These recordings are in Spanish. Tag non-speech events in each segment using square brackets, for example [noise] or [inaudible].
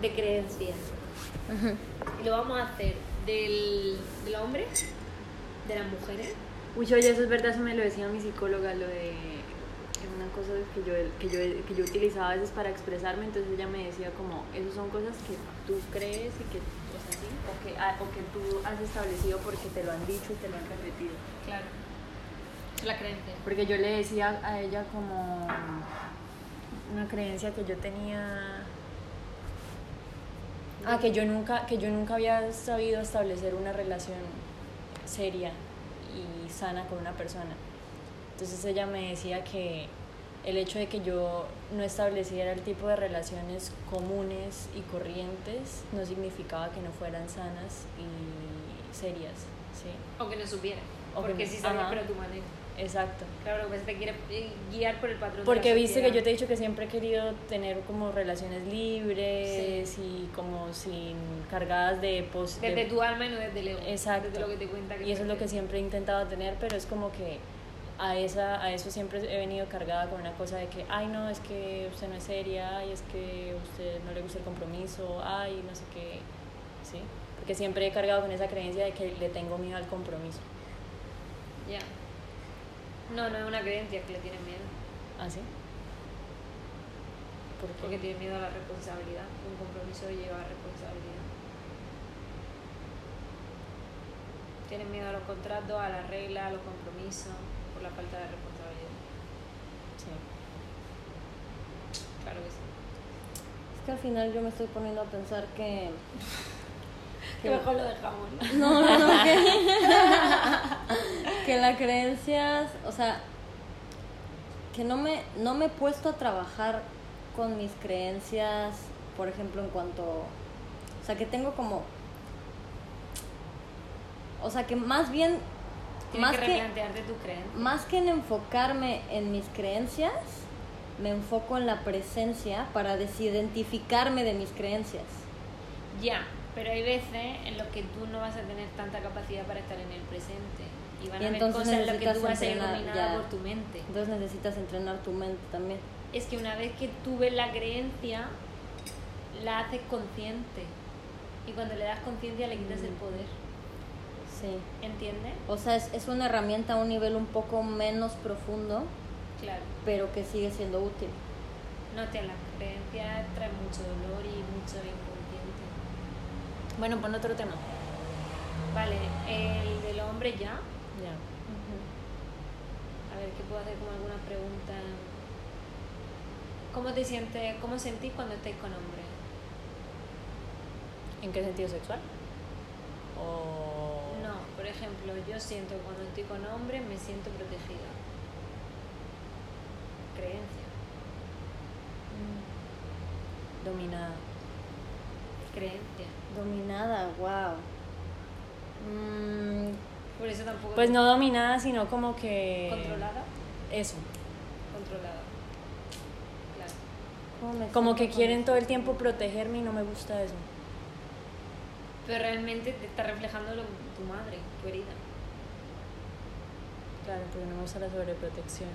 de creencias. Y lo vamos a hacer del, del hombre, de las mujeres. Uy, oye, eso es verdad, eso me lo decía mi psicóloga, lo de es una cosa que yo, que, yo, que yo utilizaba a veces para expresarme, entonces ella me decía como, esas son cosas que tú crees y que o que, ah, o que tú has establecido porque te lo han dicho y te lo han repetido. Claro. La creencia. Porque yo le decía a ella como una creencia que yo tenía Ah, que yo nunca, que yo nunca había sabido establecer una relación seria y sana con una persona. Entonces ella me decía que el hecho de que yo no estableciera el tipo de relaciones comunes y corrientes no significaba que no fueran sanas y serias, ¿sí? O que no supiera. O porque sí sabía, pero a tu manera. Exacto. Claro, pues te quiere eh, guiar por el patrón. Porque viste que yo te he dicho que siempre he querido tener como relaciones libres y como sin cargadas de pos Desde tu alma y no desde el. Exacto. Desde lo que te cuenta. y eso es lo que siempre he intentado tener, pero es como que a, esa, a eso siempre he venido cargada con una cosa de que, ay, no, es que usted no es seria, ay, es que usted no le gusta el compromiso, ay, no sé qué, ¿sí? Porque siempre he cargado con esa creencia de que le tengo miedo al compromiso. Ya. No, no es una creencia que le tiene miedo. ¿Ah, sí? ¿Por Porque tiene miedo a la responsabilidad. Un compromiso lleva responsabilidad. Tiene miedo a los contratos, a las reglas, a los compromisos, por la falta de responsabilidad. Sí. Claro que sí. Es que al final yo me estoy poniendo a pensar que [laughs] que mejor lo dejamos. No, no, no, que, [laughs] que la creencias, o sea, que no me, no me he puesto a trabajar con mis creencias, por ejemplo, en cuanto, o sea, que tengo como, o sea, que más bien, más que, tu más que en enfocarme en mis creencias, me enfoco en la presencia para desidentificarme de mis creencias. Ya, pero hay veces en los que tú no vas a tener tanta capacidad para estar en el presente. Y van a haber cosas en las que tú vas a ser dominada por tu mente. Entonces necesitas entrenar tu mente también. Es que una vez que tú ves la creencia, la haces consciente. Y cuando le das conciencia le quitas el mm. poder. Sí. ¿Entiendes? O sea, es, es una herramienta a un nivel un poco menos profundo. Claro. Pero que sigue siendo útil. No, te la creencia trae mucho dolor y mucho bueno, pon otro tema. Vale, el del hombre ya. Ya. A ver, ¿qué puedo hacer con alguna pregunta? ¿Cómo te sientes, cómo sentís cuando estáis con hombre? ¿En qué sentido sexual? O... No, por ejemplo, yo siento que cuando estoy con hombre me siento protegida. Creencia. Mm. Dominada. Creencia. Dominada, wow. Mm, Por eso tampoco. Pues no dominada, sino como que. ¿Controlada? Eso. Controlada. Claro. Como que quieren todo el tiempo protegerme y no me gusta eso. Pero realmente te está reflejando lo, tu madre, tu herida. Claro, porque no me gusta la sobreprotección.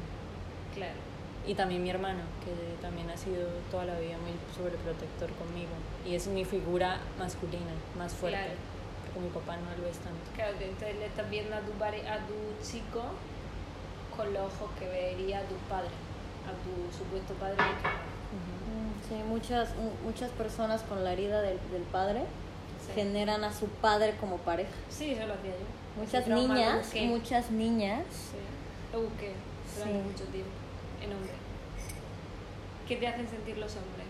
Claro y también mi hermano, que también ha sido toda la vida muy sobreprotector conmigo. Y es mi figura masculina, más fuerte. Porque mi papá no lo es tanto. Claro, entonces le estás viendo a tu, a tu chico con los ojos que vería a tu padre, a tu supuesto padre. Sí, muchas, muchas personas con la herida del, del padre generan a su padre como pareja. Sí, eso lo hacía yo. Muchas niñas, muchas niñas. Sí, lo busqué durante mucho tiempo en hombre? ¿Qué te hacen sentir los hombres?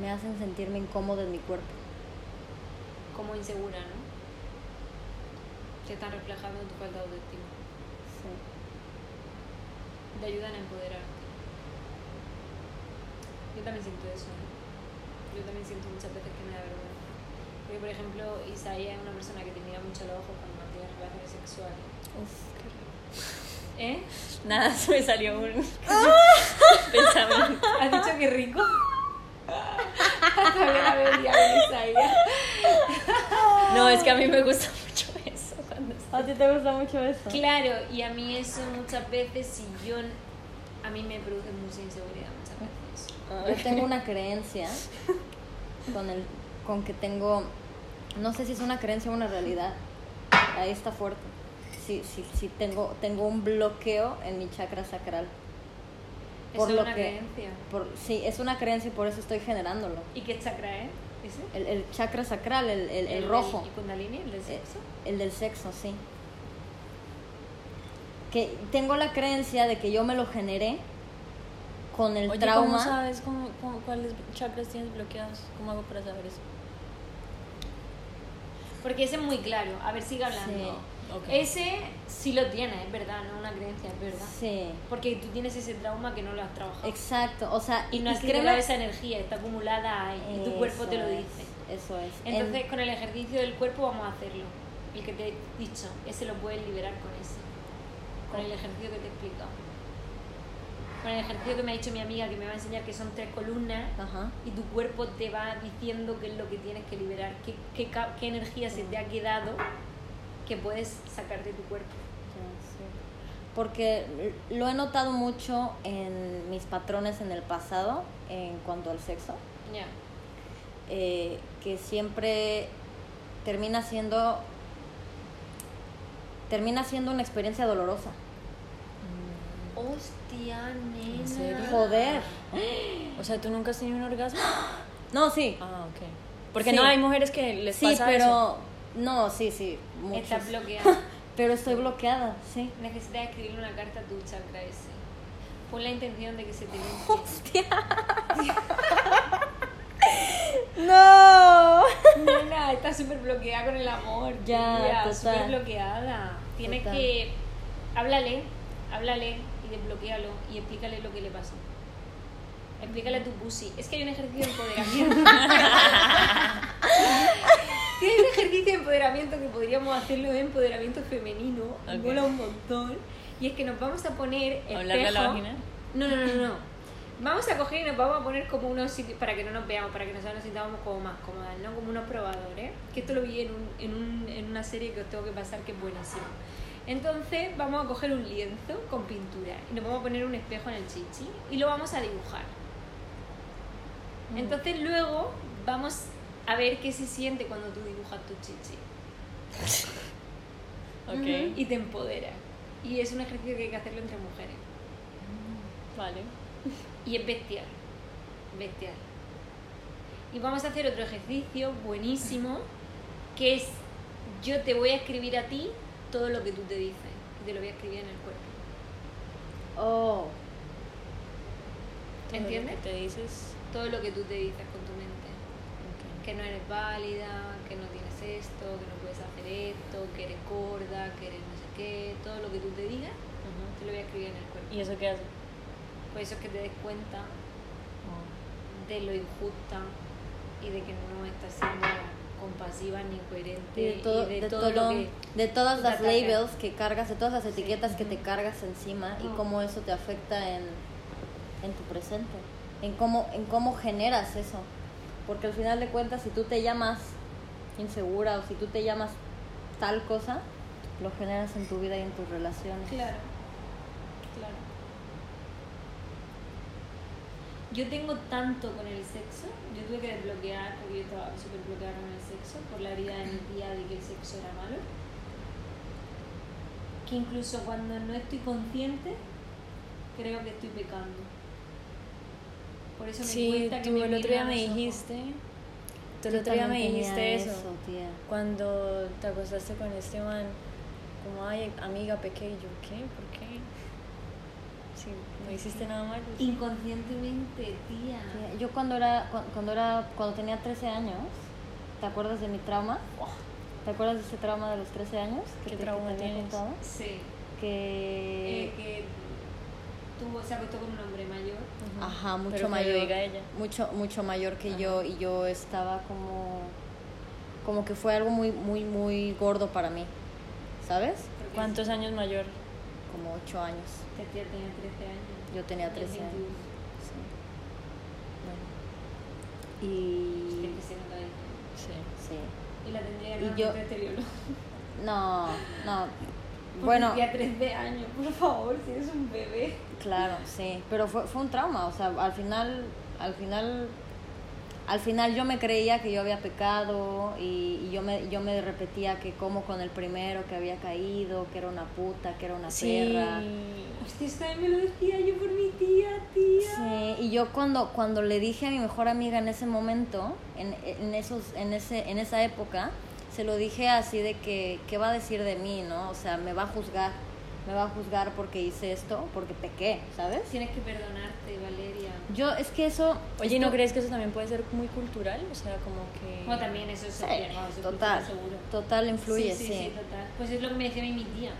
Me hacen sentirme incómodo en mi cuerpo. Como insegura, ¿no? Te están reflejando en tu falta de autoestima. Sí. Te ayudan a empoderarte. Yo también siento eso. Yo también siento muchas veces que me da vergüenza. Porque, por ejemplo, Isaías es una persona que tenía mucho los ojos cuando relaciones sexuales. Uf, ¿Eh? Nada, [laughs] se me salió un [laughs] pensamiento. ¿Has dicho que rico? No, es que a mí me gusta mucho eso. ¿A ti te gusta mucho eso? Claro, y a mí eso muchas veces, si yo a mí me produce mucha inseguridad muchas veces. Yo tengo una creencia con, el, con que tengo, no sé si es una creencia o una realidad, ahí está fuerte. Sí, sí, sí, tengo, tengo un bloqueo en mi chakra sacral. Por es una creencia. Por, sí, es una creencia y por eso estoy generándolo. ¿Y qué chakra es? ¿Ese? El, el chakra sacral, el, el, el, rojo. ¿El kundalini? ¿El del eh, sexo? El, del sexo, sí. Que tengo la creencia de que yo me lo generé con el Oye, trauma. ¿Cómo sabes cómo, cómo, cuáles chakras tienes bloqueados? ¿Cómo hago para saber eso? Porque ese es muy claro. A ver, sigue hablando. Sí. Okay. Ese sí lo tienes, es verdad, no una creencia, es verdad. Sí. Porque tú tienes ese trauma que no lo has trabajado. Exacto, o sea, y no has liberado esa energía, está acumulada ahí y tu cuerpo te lo es, dice. Eso es. En- Entonces, con el ejercicio del cuerpo vamos a hacerlo. El que te he dicho, ese lo puedes liberar con ese. Con el ejercicio que te he explicado. Con el ejercicio que me ha dicho mi amiga, que me va a enseñar que son tres columnas Ajá. y tu cuerpo te va diciendo qué es lo que tienes que liberar, qué, qué, energía se te ha quedado que puedes sacar de tu cuerpo. Sí. Porque lo he notado mucho en mis patrones en el pasado en cuanto al sexo, eh, que siempre termina siendo termina siendo una experiencia dolorosa. Hostia, nena. ¿En serio? Joder. [gasps] O sea, ¿tú nunca has tenido un orgasmo? [gasps] No, sí. Ah, ok. Porque Sí. no hay mujeres que les Sí, pasa pero eso. no, sí, sí, muchos. Estás bloqueada. [laughs] Pero estoy bloqueada, sí. Necesitas escribirle una carta a tu chakra ese. Pon la intención de que se te [laughs] limpie. [laughs] No. Nena, estás súper bloqueada con el amor. Ya, total. súper bloqueada. Tienes Total. que. Háblale, háblale desbloquealo y explícale lo que le pasó. Explícale a tu pussy. Es que hay un ejercicio de empoderamiento. [laughs] Tienes un ejercicio de empoderamiento que podríamos hacerlo de empoderamiento femenino. Ok. Mola un montón. Y es que nos vamos a poner. ¿Hablarle a la espejo- vagina? No, no, no, no. Vamos a coger y nos vamos a poner como unos sitios para que no nos veamos, para que nosotros nos sintamos como más cómodas, ¿no? Como unos probadores. Que esto lo vi en, un, en, un, en una serie que os tengo que pasar que es buenísimo. Entonces vamos a coger un lienzo con pintura y nos vamos a poner un espejo en el chichi y lo vamos a dibujar. Entonces luego vamos a ver qué se siente cuando tú dibujas tu chichi. [laughs] Ok. Y te empodera. Y es un ejercicio que hay que hacerlo entre mujeres. Vale. Y es bestial. Bestial. Y vamos a hacer otro ejercicio buenísimo, que es yo te voy a escribir a ti todo lo que tú te dices. Y te lo voy a escribir en el cuerpo. Oh. Todo lo ¿Entiendes? que te dices. Todo lo que tú te dices con tu mente. Que no eres válida, que no tienes esto, que no puedes hacer esto, que eres gorda, que eres no sé qué. Todo lo que tú te digas, te lo voy a escribir en el cuerpo. ¿Y eso qué hace? Por eso es que te des cuenta de lo injusta y de que no estás siendo compasiva ni coherente Y de, todo, y de, todo todo- lo que de todas las labels que cargas, de todas las etiquetas que te cargas encima y cómo eso te afecta en, en tu presente, en cómo, en cómo generas eso. Porque al final de cuentas, si tú te llamas insegura o si tú te llamas tal cosa, lo generas en tu vida y en tus relaciones. Claro, claro. Yo tengo tanto con el sexo, yo tuve que desbloquear, porque yo estaba súper bloqueada con el sexo, por la herida de mi tía de que el sexo era malo, que incluso cuando no estoy consciente, creo que estoy pecando. Por eso me Sí, cuesta que tú me el otro día me dijiste. Tú el otro día me dijiste eso. tía. Cuando te acostaste con este man, como, ay, amiga, pequé. Y yo, ¿qué? ¿Por qué? Si no hiciste nada malo. Inconscientemente, tía. Tía, Yo cuando era, cu- cuando era, cuando tenía 13 años, ¿te acuerdas de mi trauma? ¿Te acuerdas de ese trauma de los 13 años? que ¿Qué te- que trauma te había tienes? contado? Sí. Que... Eh, que tuvo, se acostó con un hombre mayor. Ajá, mucho Pero que mayor. diga ella. Mucho, mucho mayor que Ajá. yo y yo estaba como... Como que fue algo muy, muy, muy gordo para mí. ¿Sabes? ¿Cuántos años mayor? Como 8 años. Esta tía tenía 13 años. Yo tenía Y él 13 años. 21. Sí. Bueno, Y... Sí. Sí. Y la tendría que yo- deterioro. [laughs] No, no. [laughs] Bueno, Porque a 13 años, por favor, si eres un bebé. Claro, sí, pero fue, fue un trauma, o sea, al final, al final, al final yo me creía que yo había pecado y, y yo me, yo me repetía que como con el primero que había caído, que era una puta, que era una perra. Hostia, esto también me lo decía yo por mi tía, tía. Sí, y yo cuando, cuando le dije a mi mejor amiga en ese momento, en, en, esos, en, ese, en esa época, se lo dije así de que, ¿qué va a decir de mí, no? O sea, me va a juzgar, me va a juzgar porque hice esto, porque pequé, ¿sabes? Tienes que perdonarte, Valeria. Yo, es que eso... Oye, ¿no esto- crees que eso también puede ser muy cultural? O sea, como que... Bueno, también eso es Sí, no, eso es total, cultura seguro. total influye, sí, sí. sí, sí, total. Pues es lo que me decía mi tía.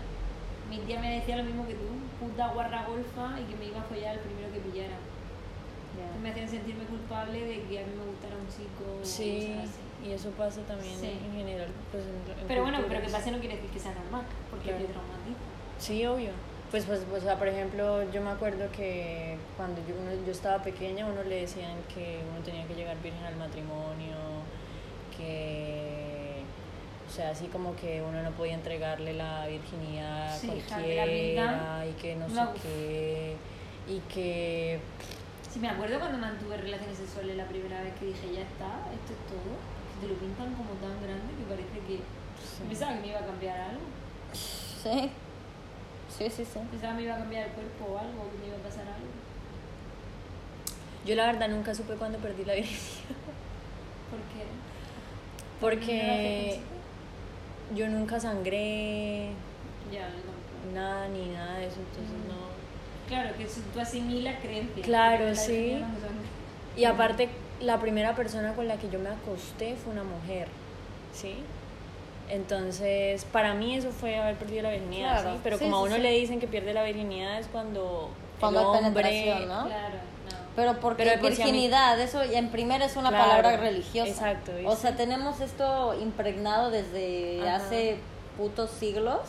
Mi tía me decía lo mismo que tú, puta guarra golfa y que me iba a follar al primero que pillara. Ya. Me hacían sentirme culpable de que a mí me gustara un chico o Sí, y eso pasa también Sí. en general. Pues, en- en Pero bueno, pero que culturas. pase no quiere decir que sea normal, porque Claro. te traumatiza. Sí, obvio. Pues, pues, o sea, por ejemplo, yo me acuerdo que cuando yo, uno- yo estaba pequeña, uno le decían que uno tenía que llegar virgen al matrimonio, que, o sea, así como que uno no podía entregarle la virginidad a Sí, la cualquiera y que no No. sé qué, y que, Sí, me acuerdo cuando mantuve relaciones sexuales la primera vez que dije, ya está, esto es todo. Que te lo pintan como tan grande que parece que... Pensaba que me iba a cambiar algo. Sí, sí, sí, sí. Pensaba me iba a cambiar el cuerpo o algo, que me iba a pasar algo. yo la verdad nunca supe cuándo perdí la virginidad, ¿Por qué? porque yo nunca sangré, Ya, tampoco. nada ni nada de eso, entonces no... Claro, que tú asimilas creencias. Claro, sí. no Y aparte, la primera persona con la que yo me acosté fue una mujer, ¿sí? Entonces, para mí eso fue haber perdido la virginidad, Claro, ¿sí? Pero sí, como a uno sí. le dicen que pierde la virginidad es cuando, Cuando el hay hombre... penetración, ¿no? Claro, no. Pero porque Pero mí- virginidad, eso en primera es una Claro, palabra religiosa. exacto, O ¿viste? sea, tenemos esto impregnado desde Ajá. hace putos siglos.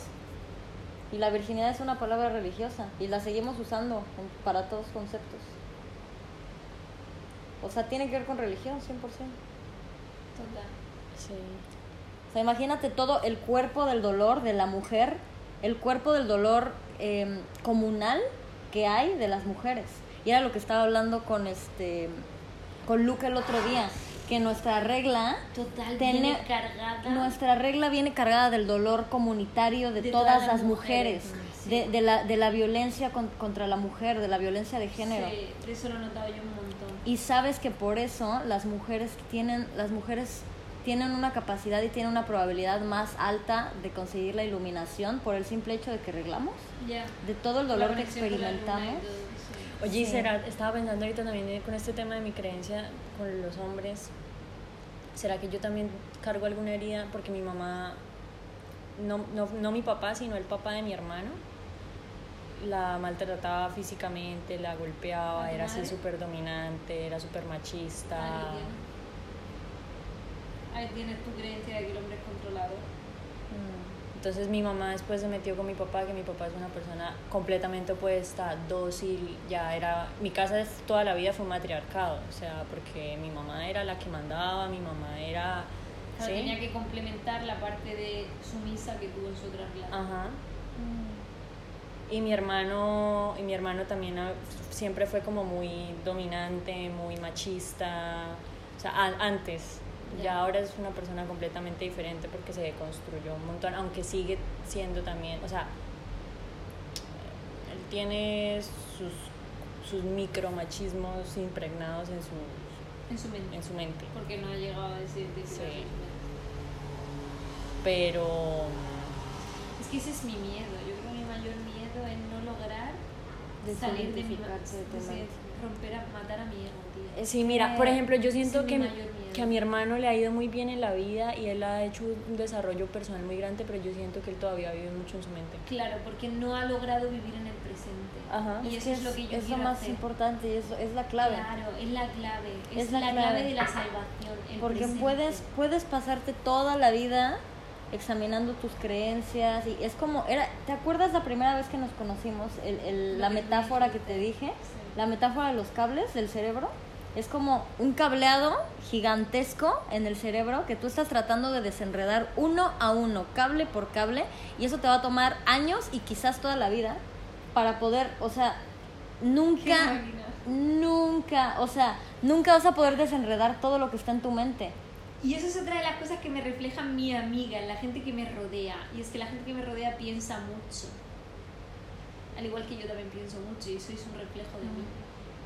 Y la virginidad es una palabra religiosa. Y la seguimos usando para todos conceptos. O sea, tiene que ver con religión, 100%. Total. Sí. O sea, imagínate todo el cuerpo del dolor de la mujer, el cuerpo del dolor eh, comunal que hay de las mujeres. Y era lo que estaba hablando con este con Luca el otro día, que nuestra regla Total, tiene- viene cargada. nuestra regla viene cargada del dolor comunitario de, De todas, todas las mujeres, mujeres, sí. de, de la, de la violencia con- contra la mujer, de la violencia de género. Sí, eso lo he notado yo un montón. Y sabes que por eso las mujeres tienen, las mujeres tienen una capacidad y tienen una probabilidad más alta de conseguir la iluminación por el simple hecho de que reglamos, Ya. de todo el dolor que experimentamos. Oye, Sí. será, estaba pensando ahorita también con este tema de mi creencia con los hombres, ¿será que yo también cargo alguna herida? Porque mi mamá, no, no, no mi papá, sino el papá de mi hermano, la maltrataba físicamente, la golpeaba, ¿A tu era así súper dominante, era súper machista. Ahí tienes tu creencia de que el hombre es controlador. Mm. Entonces mi mamá después se metió con mi papá, que mi papá es una persona completamente opuesta, dócil, ya era, mi casa toda la vida fue un matriarcado, o sea, porque mi mamá era la que mandaba, mi mamá era, Claro, ¿sí? Tenía que complementar la parte de sumisa que tuvo en su otra relación. Ajá. Y mi hermano, y mi hermano también siempre fue como muy dominante, muy machista, o sea, an- antes. Ya. Ahora es una persona completamente diferente porque se deconstruyó un montón, aunque sigue siendo también, o sea, él tiene sus, sus micromachismos impregnados en su, En su mente. en su mente. Porque no ha llegado a decir que Sí. Pero Es que ese es mi miedo. Yo creo que mi mayor miedo es no lograr salir de mi de de romper a matar a mi. Eh, Sí, mira, por ejemplo, yo siento que, que a mi hermano le ha ido muy bien en la vida y él ha hecho un desarrollo personal muy grande, pero yo siento que él todavía vive mucho en su mente. Claro, porque no ha logrado vivir en el presente. Ajá. Y Es eso es, lo que yo es lo más hacer. importante y es, es la clave. Claro, es la clave. Es, Es la la, clave. clave. de la salvación. el Porque presente. puedes, puedes pasarte toda la vida examinando tus creencias y es como, era, ¿te acuerdas la primera vez que nos conocimos? El, el- la metáfora que te dije, la metáfora de los cables del cerebro. Es como un cableado gigantesco en el cerebro que tú estás tratando de desenredar uno a uno, cable por cable, y eso te va a tomar años y quizás toda la vida para poder, o sea, nunca, nunca, o sea, nunca vas a poder desenredar todo lo que está en tu mente. Y eso es otra de las cosas que me refleja mi amiga, la gente que me rodea. Y es que la gente que me rodea piensa mucho. Al igual que yo también pienso mucho y sois un reflejo de mí.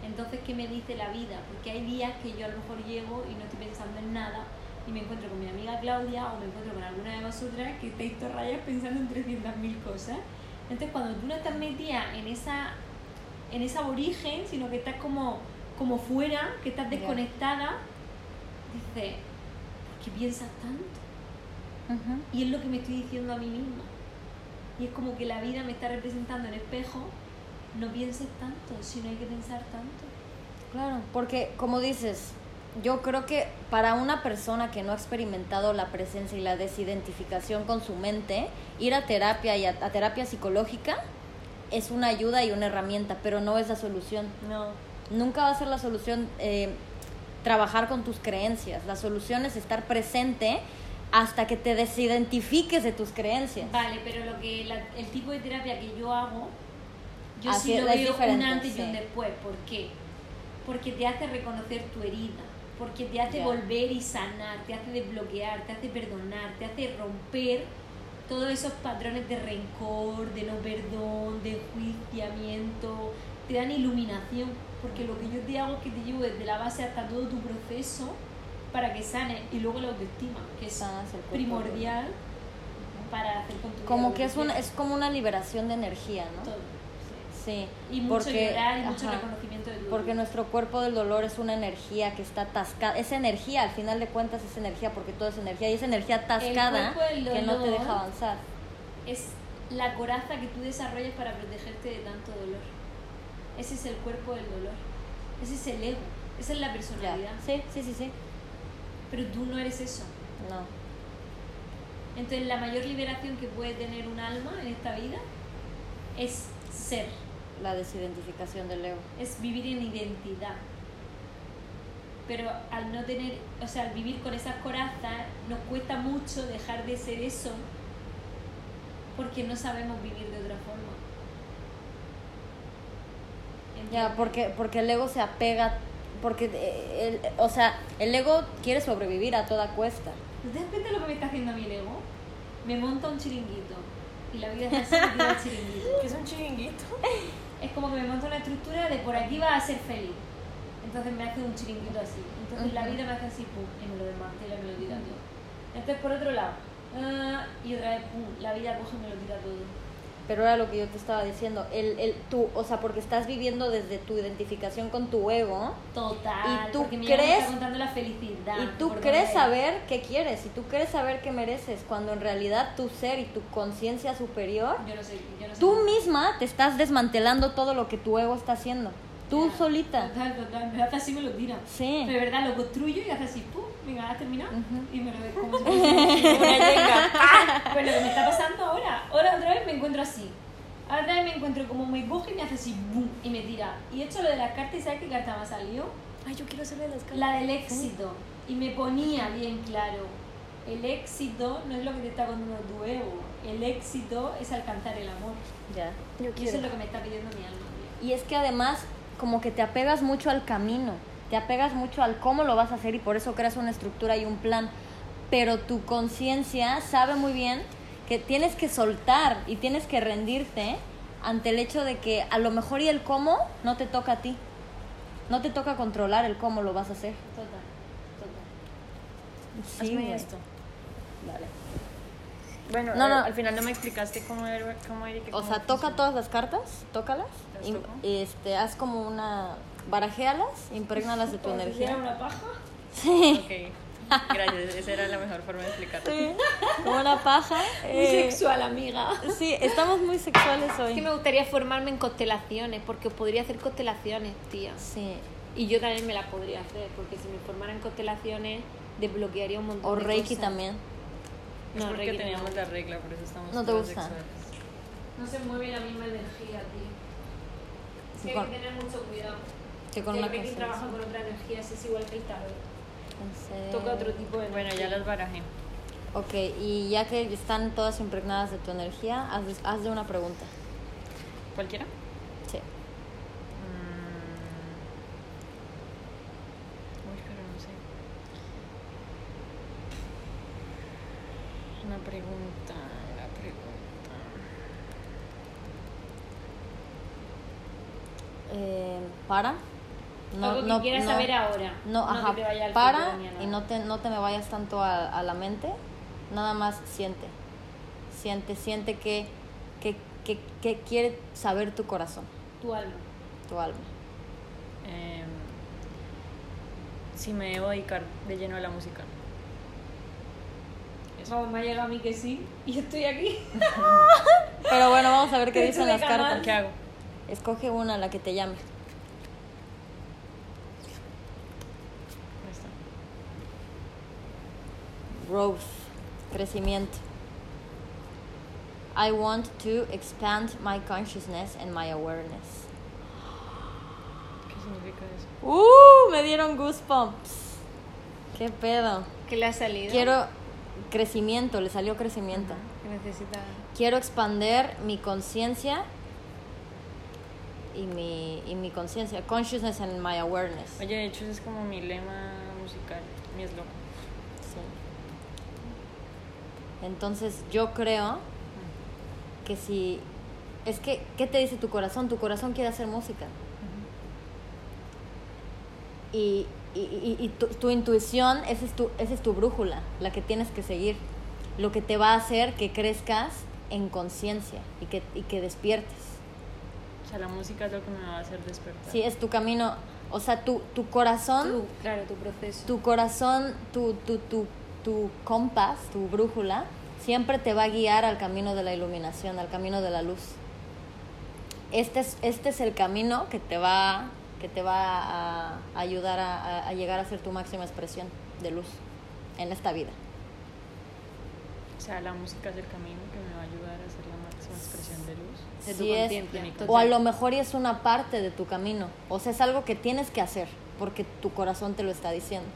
Entonces, ¿qué me dice la vida? Porque hay días que yo a lo mejor llego y no estoy pensando en nada y me encuentro con mi amiga Claudia o me encuentro con alguna de vosotras que todas rayas pensando en 300.000 cosas. Entonces, cuando tú no estás metida en esa, en esa origen, sino que estás como, como fuera, que estás desconectada, dices, ¿por qué piensas tanto? Y es lo que me estoy diciendo a mí misma. Y es como que la vida me está representando en espejo, no pienses tanto, si no hay que pensar tanto. Claro, porque como dices, yo creo que para una persona que no ha experimentado la presencia y la desidentificación con su mente, ir a terapia y a, a terapia psicológica es una ayuda y una herramienta, pero no es la solución. No. Nunca va a ser la solución eh, trabajar con tus creencias. La solución es estar presente hasta que te desidentifiques de tus creencias. Vale, pero lo que la- el tipo de terapia que yo hago, yo Así sí lo veo un antes y un después. ¿Por qué? Porque te hace reconocer tu herida, porque te hace volver y sanar, te hace desbloquear, te hace perdonar, te hace romper todos esos patrones de rencor, de no perdón, de enjuiciamiento, te dan iluminación, porque lo que yo te hago es que te llevo desde la base hasta todo tu proceso para que sane y luego la autoestima, que es primordial para hacer con tu Como que es, una, quieras. es como una liberación de energía, ¿no? Todo, Sí. sí. Y mucho porque, llorar y mucho ajá, reconocimiento de tu Porque dolor. nuestro cuerpo del dolor es una energía que está atascada. Esa energía, al final de cuentas, es energía porque todo es energía. Y esa energía atascada del que no te dolor deja avanzar. es la coraza que tú desarrollas para protegerte de tanto dolor. Ese es el cuerpo del dolor. Ese es el ego. Esa es la Ya. personalidad. Sí, sí, sí, sí. Pero tú no eres eso. No. Entonces la mayor liberación que puede tener un alma en esta vida es ser, La desidentificación del ego. es vivir en identidad. Pero al no tener, o sea, al vivir con esas corazas, nos cuesta mucho dejar de ser eso porque no sabemos vivir de otra forma. Ya, porque, porque el ego se apega. Porque, eh, el, o sea, el ego quiere sobrevivir a toda cuesta. ¿No te das cuenta de lo que me está haciendo a mí el ego? Me monta un chiringuito y la vida es así, el chiringuito. ¿Qué es un chiringuito? Es como que me monta una estructura de por aquí vas a ser feliz. Entonces me hace un chiringuito así. Entonces la Ujú. vida me hace así, pum, y me lo desmantela y me lo tira todo. Entonces por otro lado, ah, y otra vez, pum, la vida coge y me lo tira todo. Pero era lo que yo te estaba diciendo. El, el, tú, o sea, porque estás viviendo desde tu identificación con tu ego. Total. ¿Y tú porque me crees- contando la felicidad. Y tú crees saber qué quieres. Y tú crees saber qué mereces. Cuando en realidad tu ser y tu conciencia superior. Yo no sé, yo no sé. Tú misma te estás desmantelando todo lo que tu ego está haciendo. Tú solita. Total, total. Me hace así me lo tira. Sí. Pero de verdad lo construyo y hace así, pum, venga, has terminado. Ujú. Y me lo dejo como [laughs] si fuese yenga. Pues lo que me está pasando ahora, ahora otra vez me encuentro así. Ahora otra vez me encuentro como me coge y me hace así, boom, y me tira. Y he hecho lo de las cartas y ¿sabes qué carta me salió? Ay, yo quiero hacerle las cartas. La del éxito. Y me ponía bien claro, el éxito no es lo que te está contando tu ego, el éxito es alcanzar el amor. Ya. Yo Y eso quiero. es lo que me está pidiendo mi alma. Y es que además, como que te apegas mucho al camino, te apegas mucho al cómo lo vas a hacer y por eso creas una estructura y un plan. Pero tu conciencia sabe muy bien que tienes que soltar y tienes que rendirte ante el hecho de que a lo mejor y el cómo no te toca a ti. No te toca controlar el cómo lo vas a hacer. Total, total. Sí, Hazme esto. Vale. Bueno, No, eh, no. al final no me explicaste cómo era, cómo era y que O cómo sea, toca funciona. todas las cartas, tócalas, ¿Las y, este, haz como una, barajéalas, impregnalas de tu energía. hiciera una paja. [laughs] Sí. Ok, gracias. Esa era la mejor forma de explicarlo. Sí, como una paja. Muy eh, sexual, amiga. Sí, estamos muy sexuales Es que hoy. me gustaría formarme en constelaciones, porque podría hacer constelaciones, tía. Sí. Y yo también me las podría hacer, porque si me formara en constelaciones, desbloquearía un montón O de Reiki cosas. también. Es No, porque teníamos la regla, por eso estamos ¿No te gusta? sexuales. No se mueve la misma energía, tío. Es que Con- hay que tener mucho cuidado. Que con Yo una creo que quien trabaja con otra energía es igual que el tarot. Entonces- Toca otro tipo de Bueno, ya energía. las barajé. Ok, y ya que están todas impregnadas de tu energía, haz, haz de una pregunta. ¿Cualquiera? Sí. Mm. Uy, pero no sé. Una pregunta, una pregunta. Eh, para. Algo que quieras saber ahora. No, no ajá. que te vaya al para y no te, no te me vayas tanto a, a la mente. Nada más siente. Siente, siente que, que, que, que quiere saber tu corazón, Tu alma. tu alma. Em, si me debo dedicar de lleno a la música. Eso. Vamos, me ha llegado a mí que sí. Y estoy aquí. [laughs] Pero bueno, vamos a ver qué dicen las canal. cartas. ¿Qué hago? Escoge una, la que te llame. Ahí está. Growth, crecimiento. I want to expand my consciousness and my awareness. ¿Qué significa eso? ¡Uh! Me dieron goosebumps. ¿Qué pedo? ¿Qué le ha salido? Quiero crecimiento, le salió crecimiento. Que necesita. Quiero expander mi conciencia y mi, y mi conciencia. Consciousness and my awareness. Oye, de hecho, ese es como mi lema musical, mi eslogan. Sí. Entonces yo creo que si... Es que, ¿qué te dice tu corazón? Tu corazón quiere hacer música. Y, y, y- y tu, tu intuición, esa es tu, esa es tu brújula, la que tienes que seguir. Lo que te va a hacer que crezcas en conciencia y que, y que despiertes. O sea, la música es lo que me va a hacer despertar. Sí, es tu camino. O sea, tu, tu corazón... Tú, claro, tu proceso. tu corazón, tu, tu, tu, tu compás, tu brújula, siempre te va a guiar al camino de la iluminación, al camino de la luz. Este es, este es el camino que te va, que te va a, ayudar a, llegar a ser tu máxima expresión de luz en esta vida. O sea, la música es el camino que me va a ayudar a hacer la máxima expresión de luz. De tu Sí es, o a lo mejor es una parte de tu camino. O sea, es algo que tienes que hacer porque tu corazón te lo está diciendo.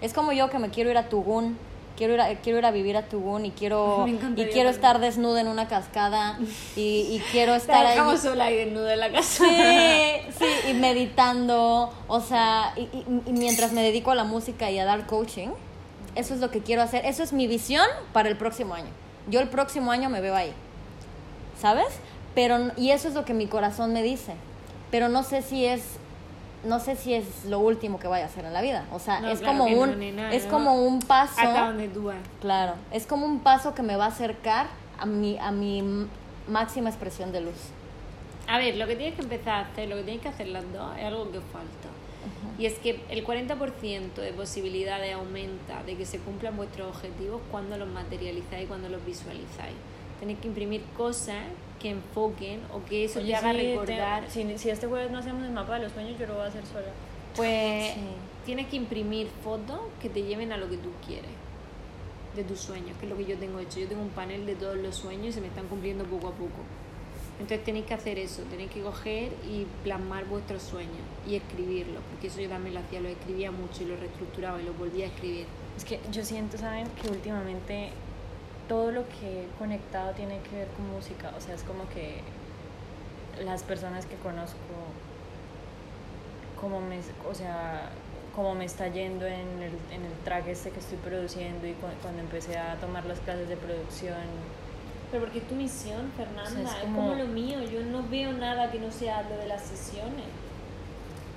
Es como yo que me quiero ir a Tugún, quiero ir a, quiero ir a vivir a Tugún y quiero [laughs] y quiero también. estar desnuda en una cascada y, y quiero [laughs] estar ahí. sola y desnuda en la casa. Sí, [laughs] sí, y meditando, o sea, y, y- y mientras me dedico a la música y a dar coaching, eso es lo que quiero hacer, eso es mi visión para el próximo año. Yo el próximo año me veo ahí, ¿sabes? Pero, y eso es lo que mi corazón me dice, pero no sé si es, no sé si es lo último que vaya a hacer en la vida, o sea, No, es claro como no, un, nena, es no. como un paso. Claro, es como un paso que me va a acercar a mi, a mi máxima expresión de luz. A ver, lo que tienes que empezar a hacer, lo que tienes que hacer las dos, es algo que falta. Y es que el 40% de posibilidades aumenta de que se cumplan vuestros objetivos cuando los materializáis, cuando los visualizáis. Tenéis que imprimir cosas que enfoquen o que eso Oye, te haga sí, te- recordar. si, si este jueves no hacemos el mapa de los sueños, yo lo voy a hacer sola. Pues Sí. tienes que imprimir fotos que te lleven a lo que tú quieres, de tus sueños, que es lo que yo tengo hecho. Yo tengo un panel de todos los sueños y se me están cumpliendo poco a poco. Entonces tenéis que hacer eso, tenéis que coger y plasmar vuestros sueños y escribirlos, porque eso yo también lo hacía, lo escribía mucho y lo reestructuraba y lo volvía a escribir. Es que yo siento, ¿saben? Que últimamente todo lo que he conectado tiene que ver con música. O sea, es como que las personas que conozco, como me, o sea, como me está yendo en el, en el track este que estoy produciendo y cu- cuando empecé a tomar las clases de producción. Pero porque es tu misión, Fernanda, O sea, es es, como- como... lo mío, yo no veo nada que no sea lo de las sesiones.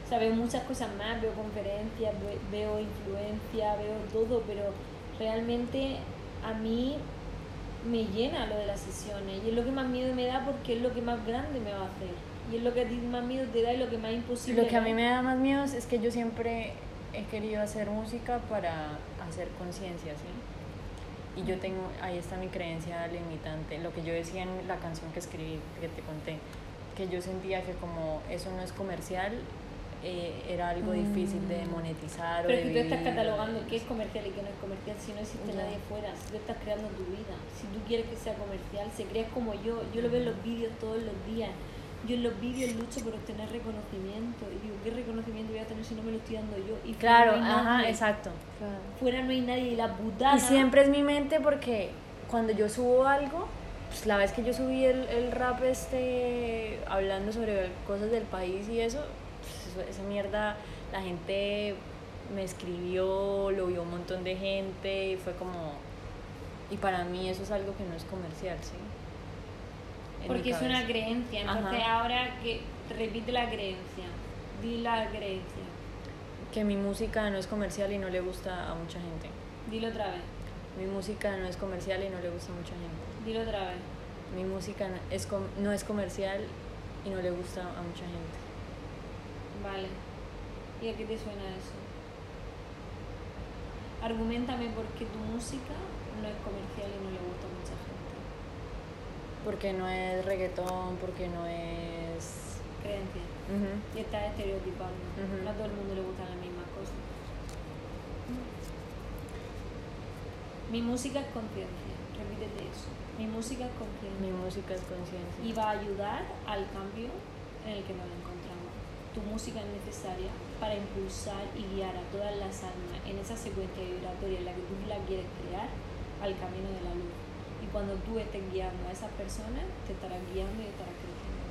O sea, veo muchas cosas más, veo conferencias, ve- veo influencia, veo todo, pero realmente a mí me llena lo de las sesiones y es lo que más miedo me da porque es lo que más grande me va a hacer. Y es lo que a ti más miedo te da y lo que más imposible. Lo que a mí me da más miedo es que yo siempre he querido hacer música para hacer conciencia, ¿sí? Y yo tengo, ahí está mi creencia limitante, lo que yo decía en la canción que escribí, que te conté, que yo sentía que como eso no es comercial, eh, era algo difícil de monetizar o Pero de es que tú estás vivir. catalogando qué es comercial y qué no es comercial si no existe nadie fuera, si tú estás creando tu vida, si tú quieres que sea comercial, se creas como yo, yo lo veo en los vídeos todos los días, yo en los vídeos lucho por obtener reconocimiento y digo, ¿qué reconocimiento si no me lo estoy dando yo. Y Claro, no hay nadie. ajá, exacto. Claro. Fuera no hay nadie y la putada. Y siempre es mi mente porque cuando yo subo algo, pues la vez que yo subí el, el rap este hablando sobre cosas del país y eso, eso- esa mierda la gente me escribió, lo vio un montón de gente y fue como y para mí eso es algo que no es comercial, ¿sí? En Porque es una creencia. Entonces Ajá. ahora que repite la creencia. Di la creencia. que mi música no es comercial y no le gusta a mucha gente. Dilo otra vez. Mi música no es comercial y no le gusta a mucha gente. Dilo otra vez. Mi música es, com- no es comercial y no le gusta a mucha gente. Vale. ¿Y a qué te suena eso? Argumentame por qué tu música no es comercial y no le gusta a mucha gente. Porque no es reggaetón, porque no es... Creencia. Y estás estereotipando. No a todo el mundo le gustan las mismas cosas. Mi música es conciencia. Repítete eso. Mi música es conciencia. Mi música es conciencia. y va a ayudar al cambio en el que nos encontramos. Tu música es necesaria para impulsar y guiar a todas las almas en esa secuencia vibratoria en la que tú la quieres crear al camino de la luz. Y cuando tú estés guiando a esas personas, te estarás guiando y estarás creciendo.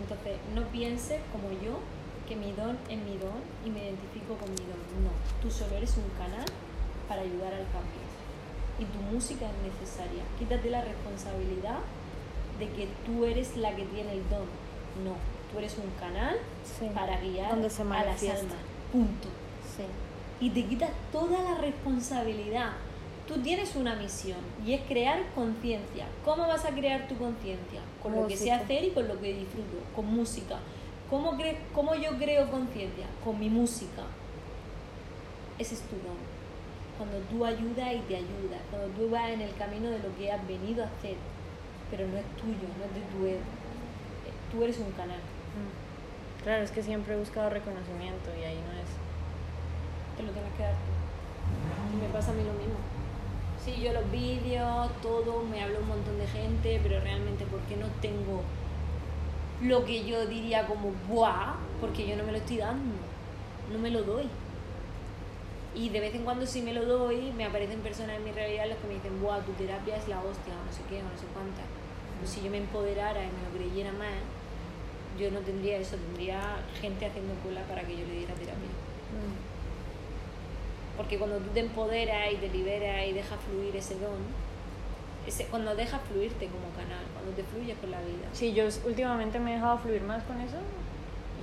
Entonces, no pienses como yo que mi don es mi don y me identifico con mi don. No, tú solo eres un canal para ayudar al cambio. Y tu música es necesaria. Quítate la responsabilidad de que tú eres la que tiene el don. No, tú eres un canal Sí. para guiar Donde se a las almas. Punto. Sí. Y te quitas toda la responsabilidad. Tú tienes una misión y es crear conciencia. ¿Cómo vas a crear tu conciencia? Con lo que sé hacer y con lo que disfruto, con música. ¿Cómo, cre- cómo yo creo conciencia? Con mi música. Ese es tu don. Cuando tú ayudas y te ayudas, cuando tú vas en el camino de lo que has venido a hacer, pero no es tuyo, no es de tu ego. Tú eres un canal. Mm. Claro, es que siempre he buscado reconocimiento y ahí no es. te lo tienes que dar tú. Y me pasa a mí lo mismo. Sí, yo los vídeos, todo, me habla un montón de gente, pero realmente porque no tengo lo que yo diría como ¡buah! Porque yo no me lo estoy dando, no me lo doy. Y de vez en cuando si me lo doy, me aparecen personas en mi realidad los que me dicen ¡buah! Tu terapia es la hostia, o no sé qué, o no sé cuántas. Pues si yo me empoderara y me lo creyera más, yo no tendría eso, tendría gente haciendo cola para que yo le diera terapia. Porque cuando tú te empoderas y te liberas y dejas fluir ese don, ese, cuando dejas fluirte como canal, cuando te fluyes con la vida. Sí, yo últimamente me he dejado fluir más con eso.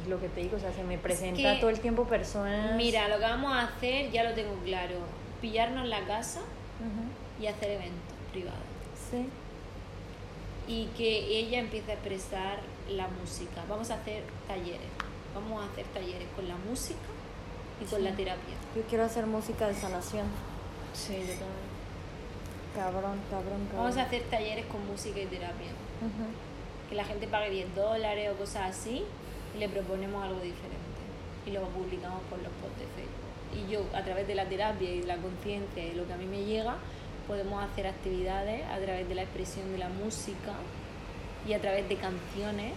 Y lo que te digo, o sea, se me presenta que- todo el tiempo personas. Mira, lo que vamos a hacer ya lo tengo claro. Pillarnos la casa y hacer eventos privados. Sí. Y que ella empiece a expresar la música. Vamos a hacer talleres. Vamos a hacer talleres con la música y con la terapia. Yo quiero hacer música de sanación. Sí, yo también. Cabrón, cabrón, cabrón. Vamos a hacer talleres con música y terapia. Ujú. que la gente pague 10 dólares o cosas así y le proponemos algo diferente y lo publicamos por los posts de Facebook. Y yo, a través de la terapia y la conciencia y lo que a mí me llega, podemos hacer actividades a través de la expresión de la música y a través de canciones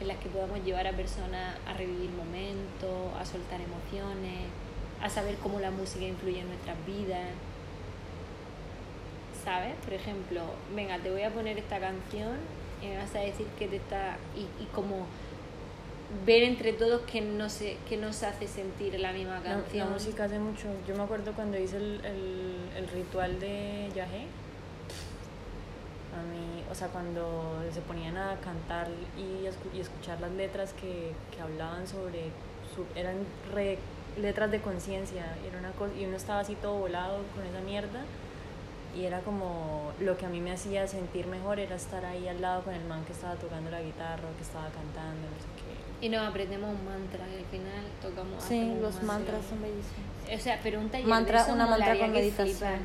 en las que podamos llevar a personas a revivir momentos, a soltar emociones, a saber cómo la música influye en nuestras vidas. ¿Sabes? Por ejemplo, venga, te voy a poner esta canción y me vas a decir que te está. y, y como ver entre todos que no se, que nos hace sentir la misma La, la canción. música hace mucho. Yo me acuerdo cuando hice el, el, el ritual de Yahé. A mí, o sea, cuando se ponían a cantar y, escu- y escuchar las letras que, que hablaban sobre. Su, eran re- letras de conciencia. Era una cosa, y uno estaba así todo volado con esa mierda. Y era como lo que a mí me hacía sentir mejor era estar ahí al lado con el man que estaba tocando la guitarra, que estaba cantando, no sé qué. Y nos aprendemos un mantra y al final tocamos. Sí, hacemos un los mantra. mantras son bellísimos. O sea, pero un taller Mantra- de eso una mantra con meditación.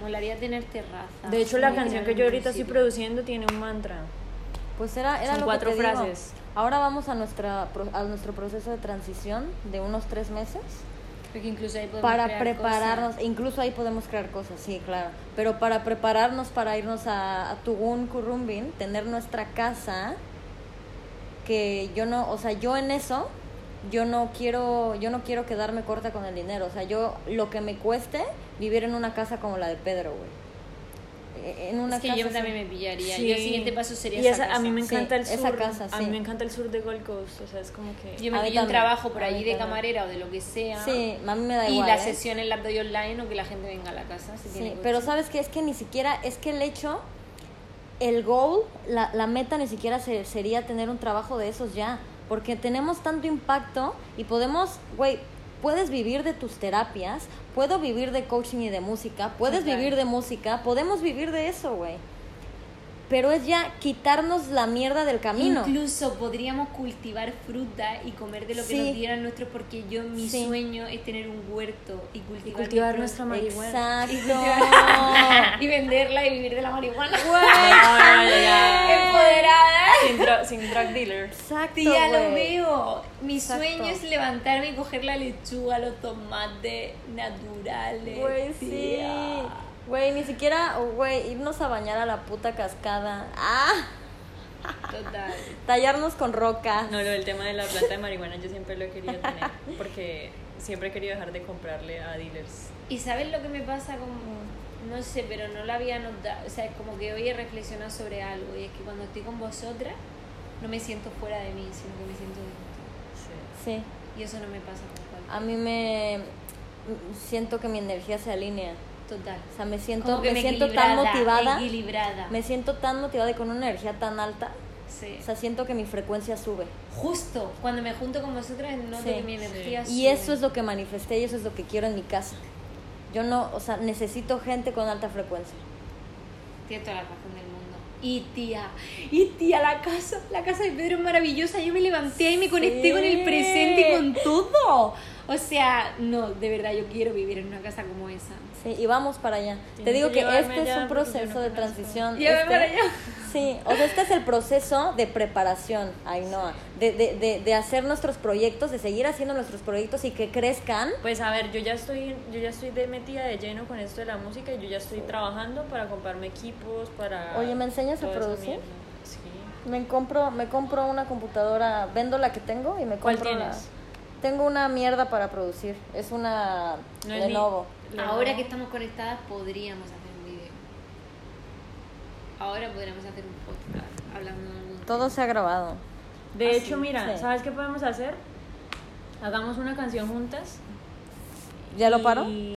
Molaría tener terraza. De hecho, la canción que yo ahorita estoy produciendo tiene un mantra. Pues era, era Son lo cuatro que te digo. frases. Ahora vamos a, nuestra, pro- a nuestro proceso de transición de unos tres meses Porque incluso ahí podemos para crear prepararnos. cosas. Incluso ahí podemos crear cosas, sí, claro. Pero para prepararnos para irnos a, a Tugún, Currumbin, tener nuestra casa, que yo no, o sea, yo en eso yo no quiero, yo no quiero quedarme corta con el dinero. O sea, yo lo que me cueste vivir en una casa como la de Pedro, güey. Eh, En una es que casa yo también me pillaría. Sí. Yo el siguiente paso sería y esa esa- a mí me casa. encanta el sur esa casa, a mí me encanta el sur de Gold Coast o sea es como que Yo me pillo un trabajo por allí de camarera o de lo que sea. Sí, a mí me da y igual. las ¿eh? sesiones las doy online o que la gente venga a la casa. Si Sí, pero sabes que es que ni siquiera, es que el hecho, el goal, la, la meta ni siquiera se- sería tener un trabajo de esos ya, porque tenemos tanto impacto y podemos, güey, puedes vivir de tus terapias, puedo vivir de coaching y de música, puedes vivir de música, podemos vivir de eso, güey. Pero es ya quitarnos la mierda del camino. Incluso podríamos cultivar fruta y comer de lo que Sí. nos dieran nuestros, porque yo mi Sí. sueño es tener un huerto y cultivar, y cultivar nuestra marihuana Exacto. [laughs] y venderla y vivir de la marihuana. Ya. [laughs] Empoderada. sin, dro- sin drug dealer Exacto, Tía, lo güey. veo. Mi Exacto. sueño es levantarme y coger la lechuga, los tomates naturales. Güey, sí. Güey, ni siquiera, oh, güey, irnos a bañar a la puta cascada. Ah, Total. tallarnos con rocas. no lo del tema de la planta de marihuana yo siempre lo he querido tener porque siempre he querido dejar de comprarle a dealers ¿Y sabes lo que me pasa con.? No sé, pero no lo había notado. O sea, es como que hoy he reflexionado sobre algo. Y es que cuando estoy con vosotras, no me siento fuera de mí, sino que me siento dentro. sí. Sí, Y eso no me pasa con cualquiera. a mí me siento que mi energía se alinea. Total. O sea, me siento, me siento tan motivada. Equilibrada. Me siento tan motivada y con una energía tan alta. Sí. O sea, siento que mi frecuencia sube. Justo cuando me junto con vosotras, noto Sí. que mi energía Y sube. eso es lo que manifesté y eso es lo que quiero en mi casa. Yo no, o sea, necesito gente con alta frecuencia. Tiene toda la razón del mundo. Y tía, y tía, la casa, la casa de Pedro es maravillosa. Yo me levanté y me conecté con el presente y con todo. O sea, no, de verdad, yo quiero vivir en una casa como esa. Sí, y vamos para allá. Te digo que este es un proceso no de transición. Llévame este- para allá. Sí, o sea, este es el proceso de preparación, Ainhoa, de, de, de, de hacer nuestros proyectos, de seguir haciendo nuestros proyectos y que crezcan. Pues a ver, yo ya estoy, yo ya estoy de metida de lleno con esto de la música y yo ya estoy trabajando para comprarme equipos, para... Oye, ¿me enseñas producir? mierda. Sí. Me compro, me compro una computadora, vendo la que tengo y me ¿Cuál compro la- tienes? Tengo una mierda para producir, es una No es Lenovo. Ahora que estamos conectadas, podríamos hacer un video. Ahora podríamos hacer un podcast hablando de algún Todo se ha grabado. De Ah, hecho, sí, mira, sí. ¿sabes qué podemos hacer? Hagamos una canción juntas. ¿Ya lo paro? y-